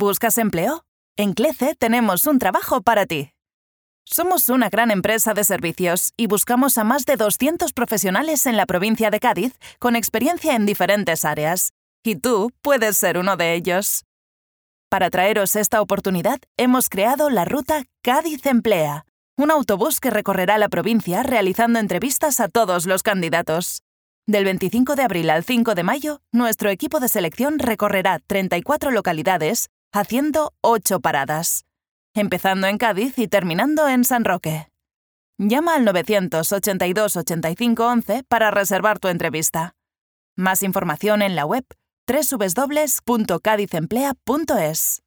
¿Buscas empleo? En Clece tenemos un trabajo para ti. Somos una gran empresa de servicios y buscamos a más de 200 profesionales en la provincia de Cádiz con experiencia en diferentes áreas. Y tú puedes ser uno de ellos. Para traeros esta oportunidad, hemos creado la ruta Cádiz Emplea, un autobús que recorrerá la provincia realizando entrevistas a todos los candidatos. Del 25 de abril al 5 de mayo, nuestro equipo de selección recorrerá 34 localidades, haciendo 8 paradas empezando en Cádiz y terminando en San Roque. Llama al 982 85 11 para reservar tu entrevista. Más información en la web www.cadizemplea.es.